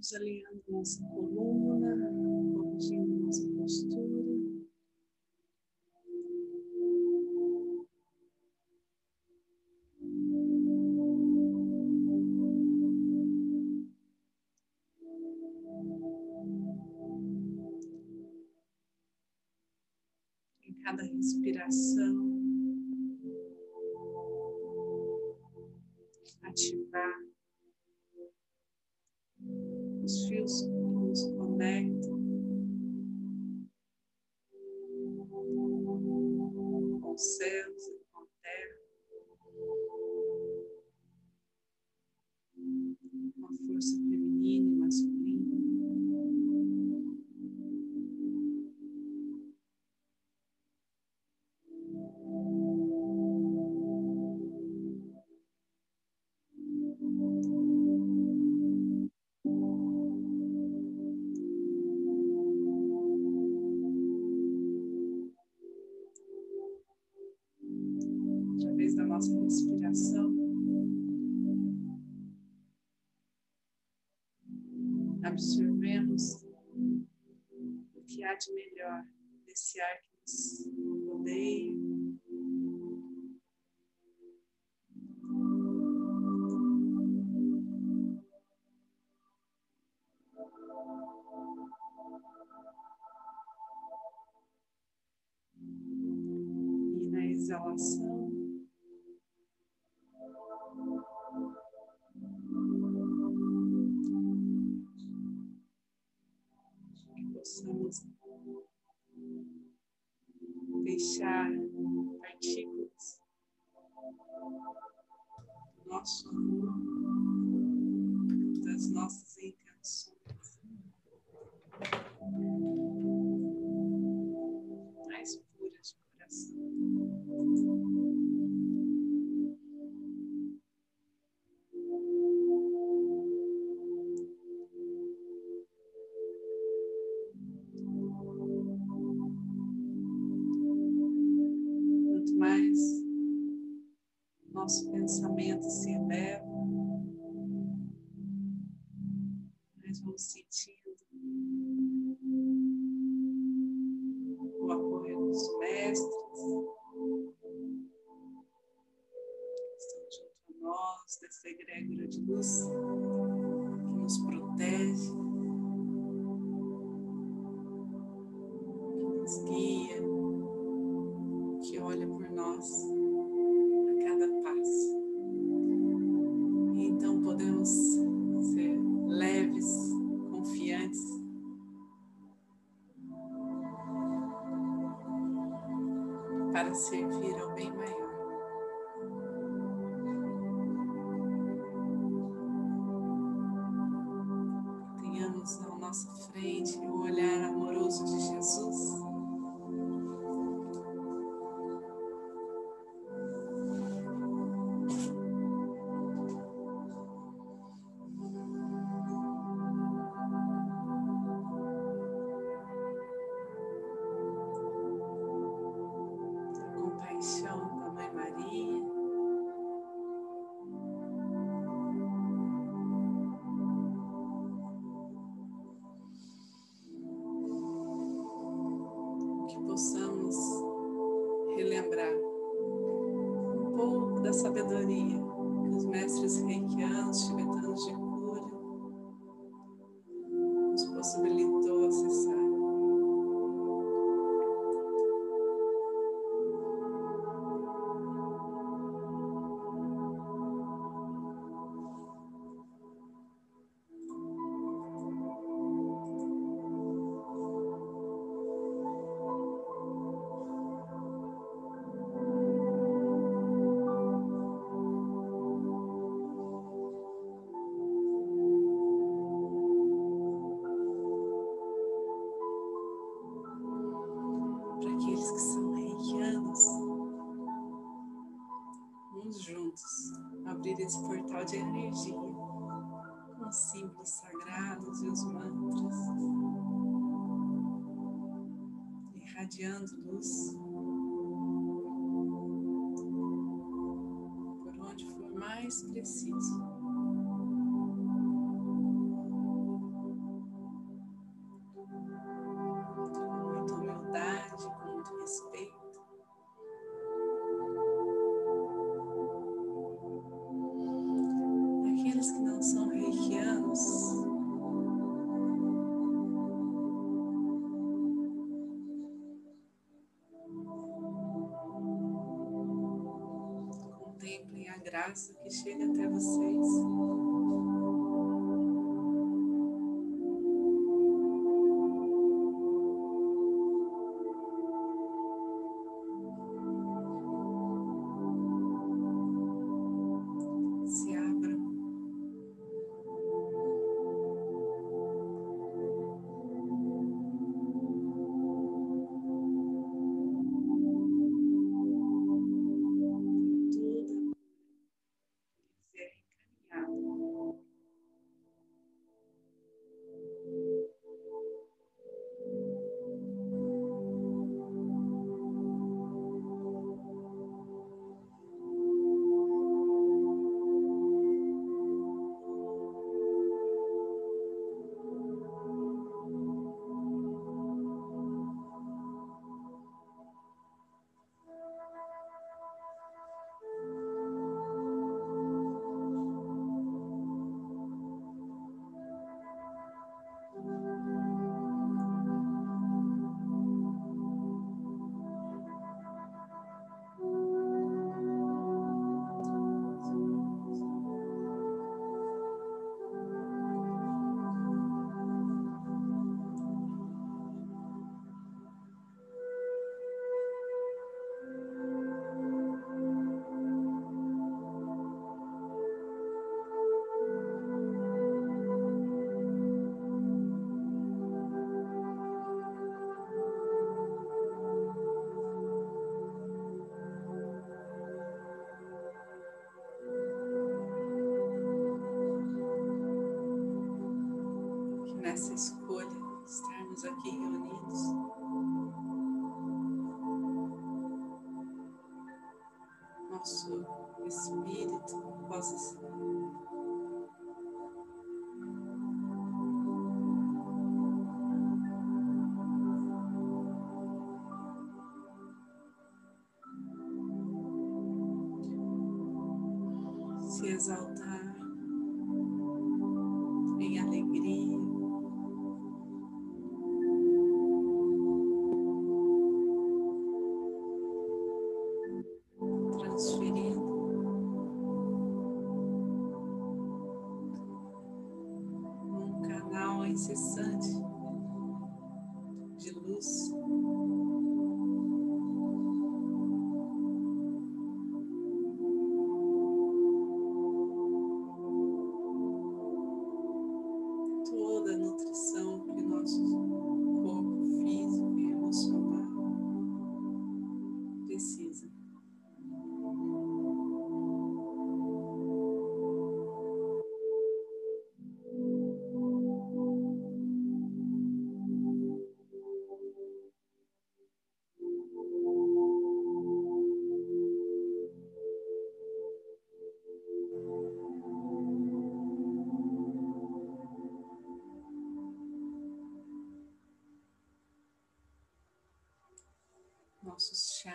Vamos alinhando nossa coluna, corrigindo zealous nosso pensamento se eleva, nós vamos sentir para servir ao bem maior. e lembrar um pouco da sabedoria que os mestres reikianos, tibetanos de cura, nos possibilitam. vamos juntos abrir esse portal de energia com os símbolos sagrados e os mantras, irradiando luz. Por onde for mais preciso. a graça que chega até vocês. Nessa escolha estarmos aqui reunidos. Nosso espírito possa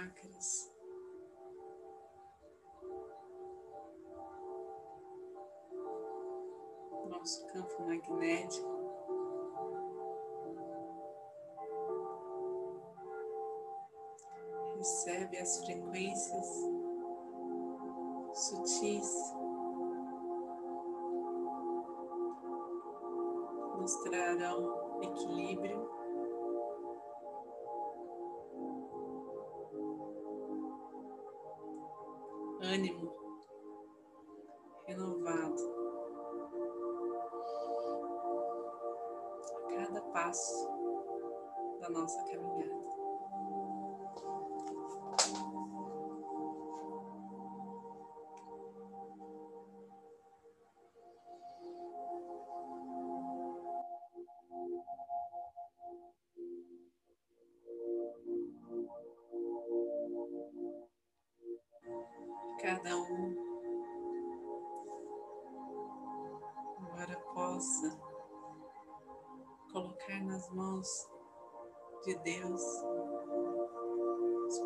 chakras. Nosso campo magnético. Recebe as frequências sutis, nos trarão equilíbrio. Ânimo renovado a cada passo da nossa caminhada.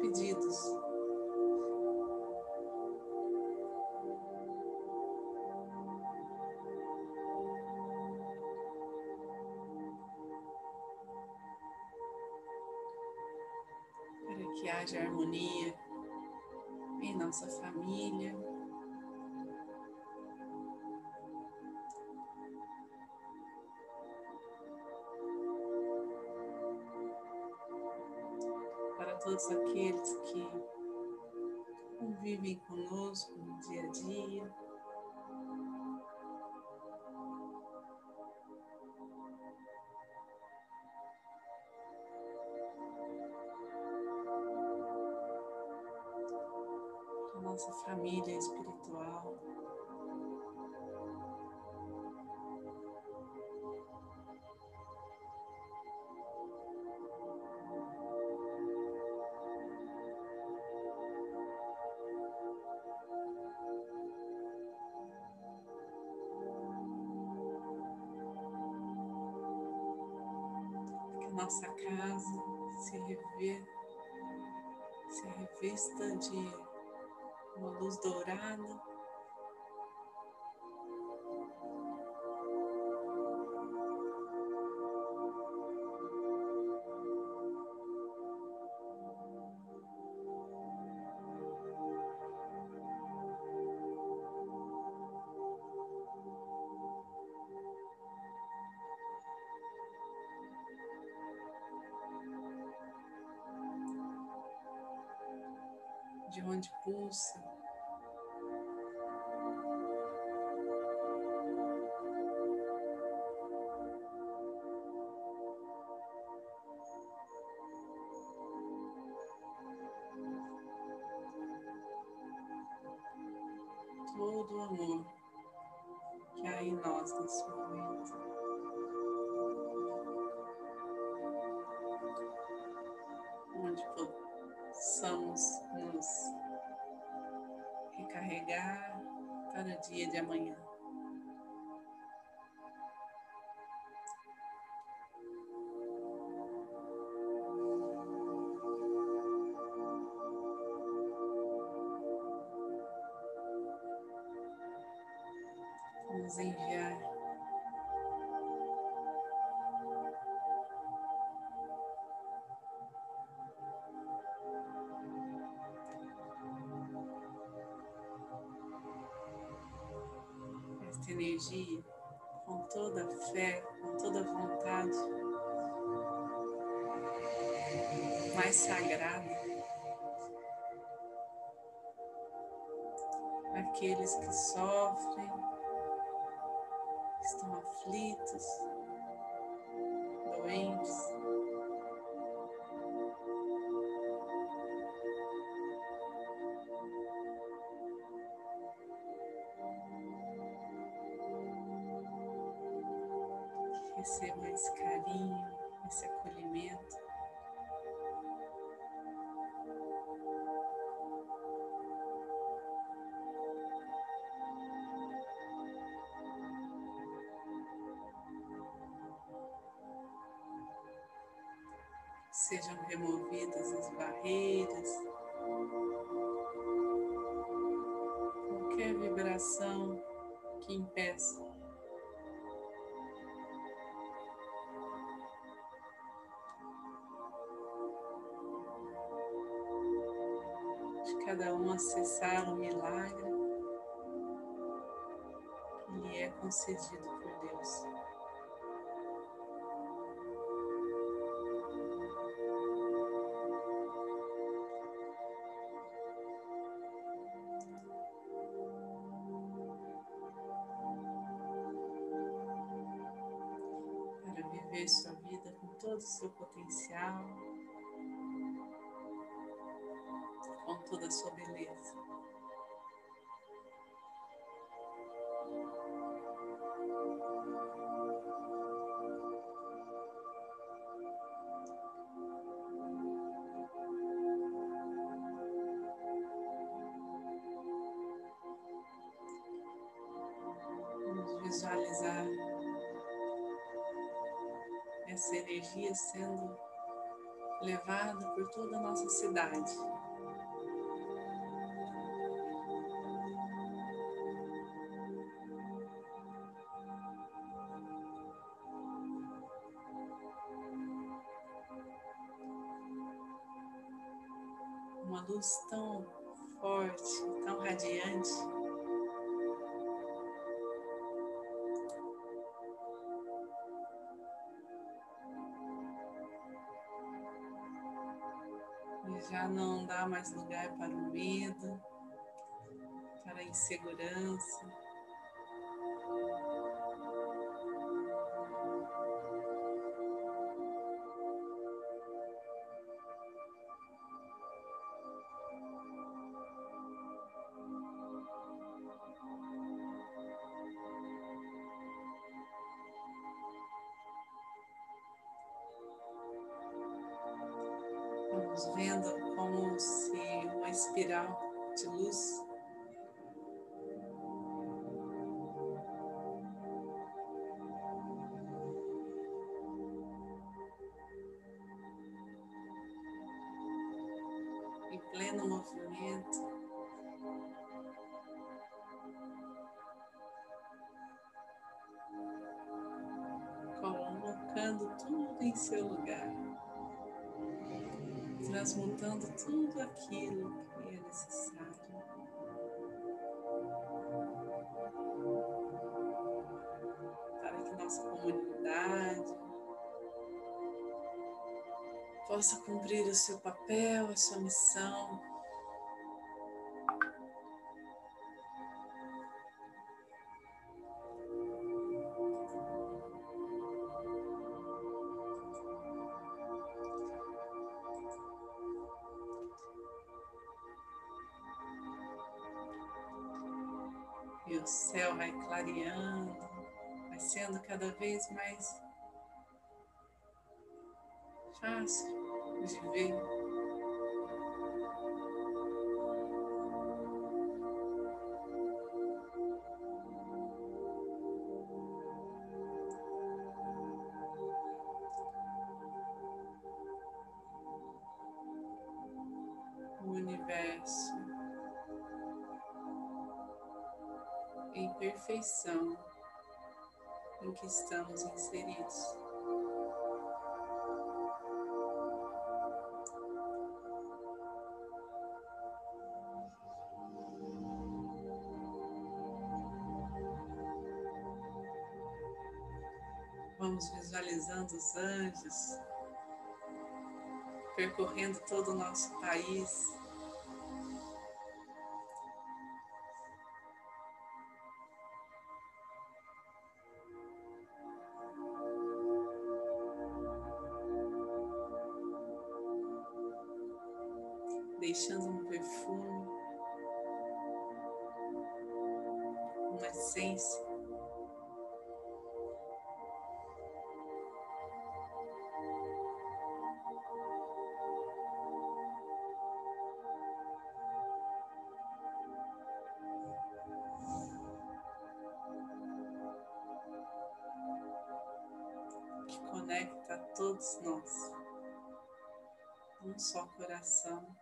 Pedidos. Para que haja harmonia em nossa família, todos aqueles que convivem conosco no dia a dia. nossa família espiritual. De uma luz dourada. De onde pulsa. Para o dia de amanhã. Vamos enviar mais sagrada. Aqueles que sofrem, estão aflitos, doentes. Cada um acessar o milagre. Que lhe é concedido visualizar essa energia sendo levada por toda a nossa cidade. uma luz tão forte, tão radiante. Já não dá mais lugar para o medo, para a insegurança. Pleno movimento. Colocando tudo em seu lugar transmutando tudo aquilo que é necessário. Possa cumprir o seu papel, a sua missão. E o céu vai clareando, vai sendo cada vez mais fácil de. O universo em perfeição em que estamos inseridos. Vamos visualizando os anjos percorrendo todo o nosso país. Conecta a todos nós, um só coração.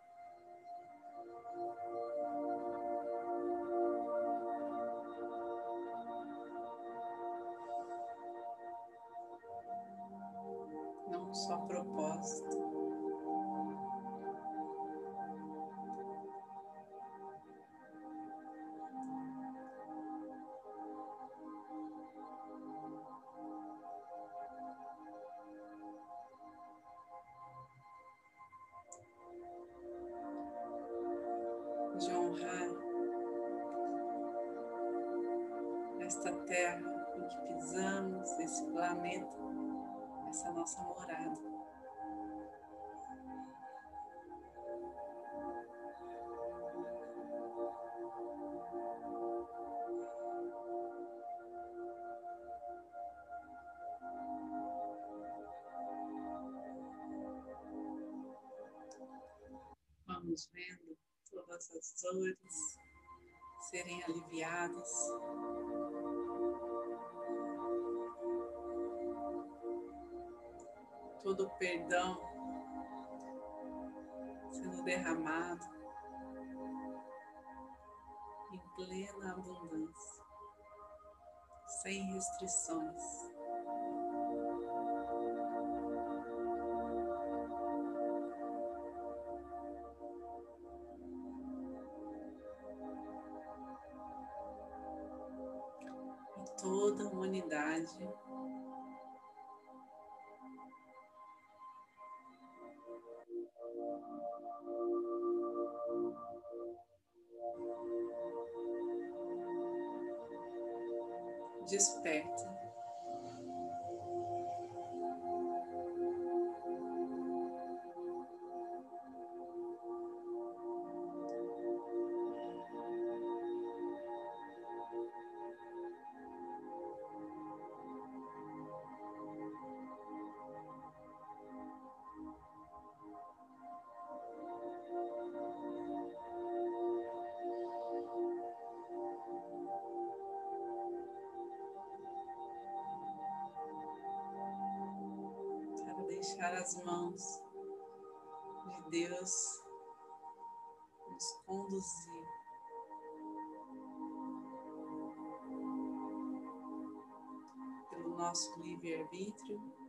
Esta terra em que pisamos, esse planeta essa nossa morada. Vamos vendo todas as dores serem aliviadas. Todo o perdão sendo derramado em plena abundância, sem restrições. Toda a humanidade deixar as mãos de Deus nos conduzir. Pelo nosso livre-arbítrio,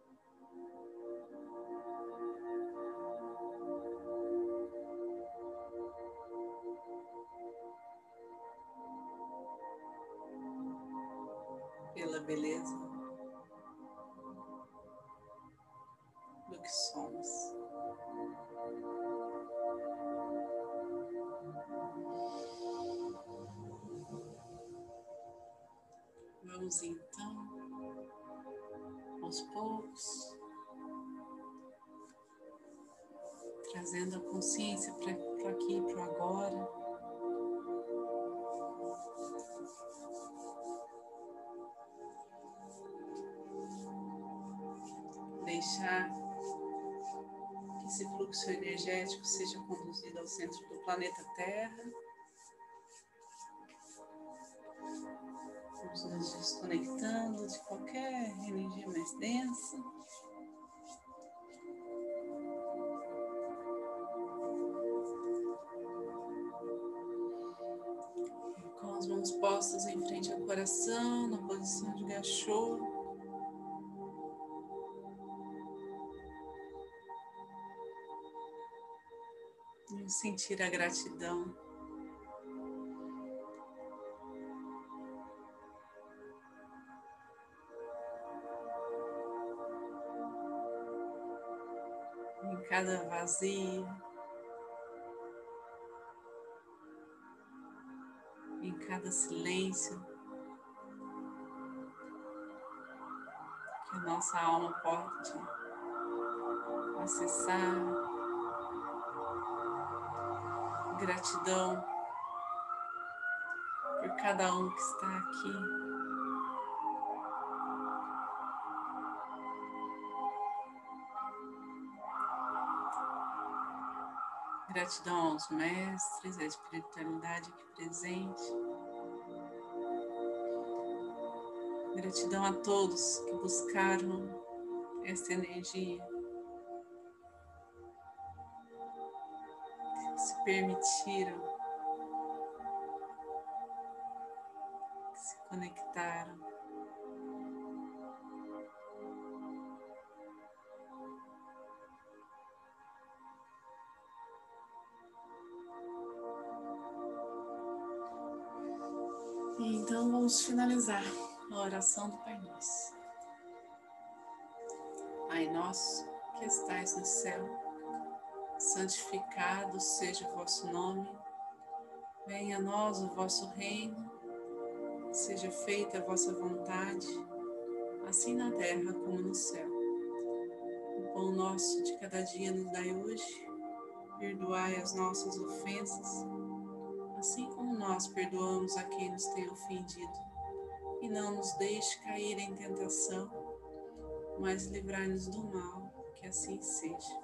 que somos. Vamos então, aos poucos, trazendo a consciência para aqui, para agora. Fluxo energético seja conduzido ao centro do planeta Terra. Vamos nos desconectando de qualquer energia mais densa. Com as mãos postas em frente ao coração, na posição de gachô. Sentir a gratidão. Em cada vazio, em cada silêncio, que a nossa alma pode acessar. Gratidão por cada um que está aqui. Gratidão aos mestres, à espiritualidade aqui presente. Gratidão a todos que buscaram essa energia. Permitiram, se conectaram. E então vamos finalizar a oração do Pai Nosso. Pai nosso que estais no céu santificado seja o vosso nome, venha a nós o vosso reino, seja feita a vossa vontade, assim na terra como no céu. O pão nosso de cada dia nos dai hoje, perdoai as nossas ofensas, assim como nós perdoamos a quem nos tem ofendido, e não nos deixe cair em tentação, mas livrai-nos do mal, que assim seja.